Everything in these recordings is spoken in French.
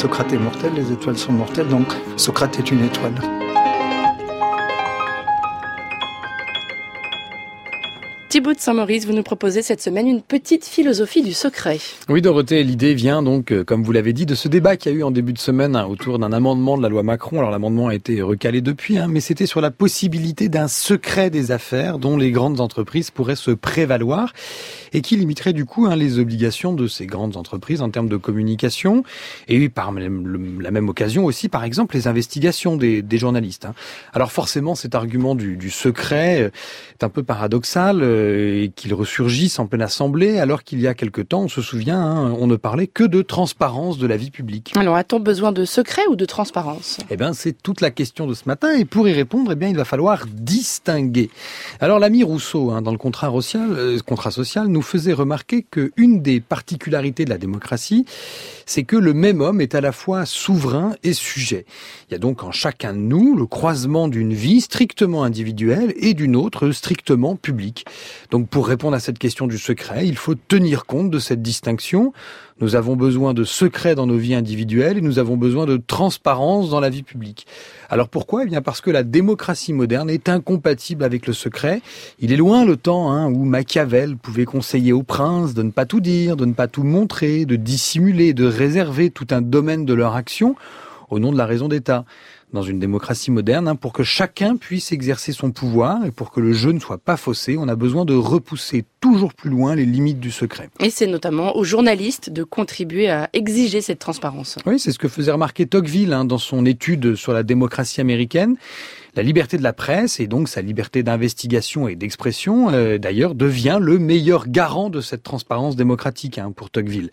Socrate est mortel, les étoiles sont mortelles, donc Socrate est une étoile. Thibaut de Saint-Maurice, vous nous proposez cette semaine une petite philosophie du secret. Oui, Dorothée, l'idée vient donc, euh, comme vous l'avez dit, de ce débat qu'il y a eu en début de semaine hein, autour d'un amendement de la loi Macron. Alors l'amendement a été recalé depuis, hein, mais c'était sur la possibilité d'un secret des affaires dont les grandes entreprises pourraient se prévaloir et qui limiterait du coup hein, les obligations de ces grandes entreprises en termes de communication et par la même occasion aussi, par exemple, les investigations des, journalistes. Hein. Alors forcément, cet argument du, secret euh, est un peu paradoxal euh, et qu'il ressurgisse en pleine assemblée, alors qu'il y a quelque temps, on se souvient, hein, on ne parlait que de transparence de la vie publique. Alors, a-t-on besoin de secret ou de transparence? Eh bien, c'est toute la question de ce matin, et pour y répondre, eh bien, il va falloir distinguer. Alors, l'ami Rousseau, hein, dans le contrat social, euh, contrat social, nous faisait remarquer que une des particularités de la démocratie, c'est que le même homme est à la fois souverain et sujet. Il y a donc en chacun de nous le croisement d'une vie strictement individuelle et d'une autre strictement publique. Donc pour répondre à cette question du secret, il faut tenir compte de cette distinction. Nous avons besoin de secret dans nos vies individuelles et nous avons besoin de transparence dans la vie publique. Alors pourquoi? Eh bien parce que la démocratie moderne est incompatible avec le secret. Il est loin le temps hein, où Machiavel pouvait conseiller aux princes de ne pas tout dire, de ne pas tout montrer, de dissimuler, de réserver tout un domaine de leur action au nom de la raison d'État dans une démocratie moderne, hein, pour que chacun puisse exercer son pouvoir et pour que le jeu ne soit pas faussé, on a besoin de repousser toujours plus loin les limites du secret. Et c'est notamment aux journalistes de contribuer à exiger cette transparence. Oui, c'est ce que faisait remarquer Tocqueville hein, dans son étude sur la démocratie américaine. La liberté de la presse et donc sa liberté d'investigation et d'expression, euh, d'ailleurs, devient le meilleur garant de cette transparence démocratique hein, pour Tocqueville.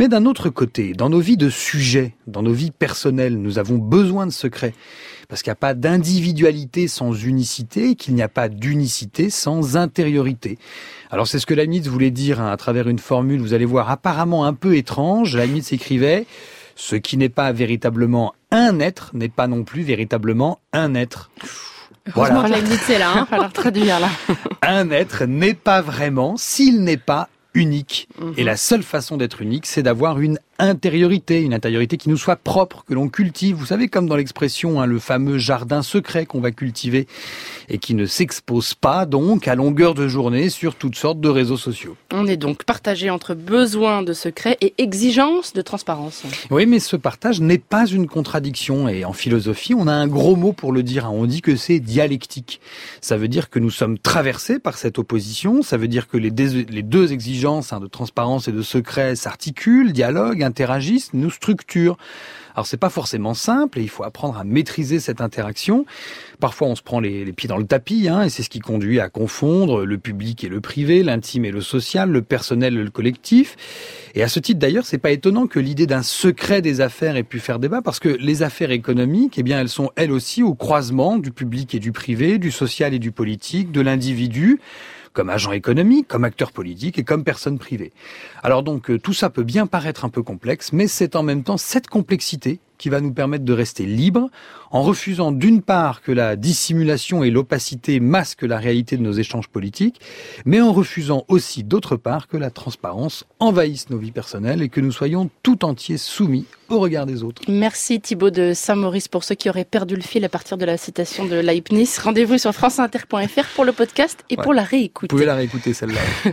Mais d'un autre côté, dans nos vies de sujets, dans nos vies personnelles, nous avons besoin de secrets. Parce qu'il n'y a pas d'individualité sans unicité, qu'il n'y a pas d'unicité sans intériorité. Alors c'est ce que Leibniz voulait dire hein, à travers une formule, vous allez voir, apparemment un peu étrange. Leibniz écrivait ce qui n'est pas véritablement un être n'est pas non plus véritablement un être. Voilà. Leibniz est là, hein, alors traduire là. un être n'est pas vraiment s'il n'est pas unique. Et la seule façon d'être unique, c'est d'avoir une intériorité, une intériorité qui nous soit propre, que l'on cultive. Vous savez, comme dans l'expression, hein, le fameux jardin secret qu'on va cultiver et qui ne s'expose pas donc à longueur de journée sur toutes sortes de réseaux sociaux. On est donc partagé entre besoin de secret et exigence de transparence. Oui, mais ce partage n'est pas une contradiction et en philosophie, on a un gros mot pour le dire. Hein. On dit que c'est dialectique. Ça veut dire que nous sommes traversés par cette opposition. Ça veut dire que les, deux exigences hein, de transparence et de secret s'articulent, dialoguent, interagissent, nous structurent. Alors c'est pas forcément simple et il faut apprendre à maîtriser cette interaction. Parfois on se prend les, pieds dans le tapis hein, et c'est ce qui conduit à confondre le public et le privé, l'intime et le social, le personnel et le collectif. Et à ce titre d'ailleurs, c'est pas étonnant que l'idée d'un secret des affaires ait pu faire débat parce que les affaires économiques, eh bien elles sont elles aussi au croisement du public et du privé, du social et du politique, de l'individu comme agent économique, comme acteur politique et comme personne privée. Alors donc euh, tout ça peut bien paraître un peu complexe, mais c'est en même temps cette complexité qui va nous permettre de rester libre en refusant d'une part que la dissimulation et l'opacité masquent la réalité de nos échanges politiques, mais en refusant aussi d'autre part que la transparence envahisse nos vies personnelles et que nous soyons tout entiers soumis au regard des autres. Merci Thibaut de Saint-Maurice pour ceux qui auraient perdu le fil à partir de la citation de Leibniz. Rendez-vous sur franceinter.fr pour le podcast et pour la réécoute. Vous pouvez la réécouter celle-là.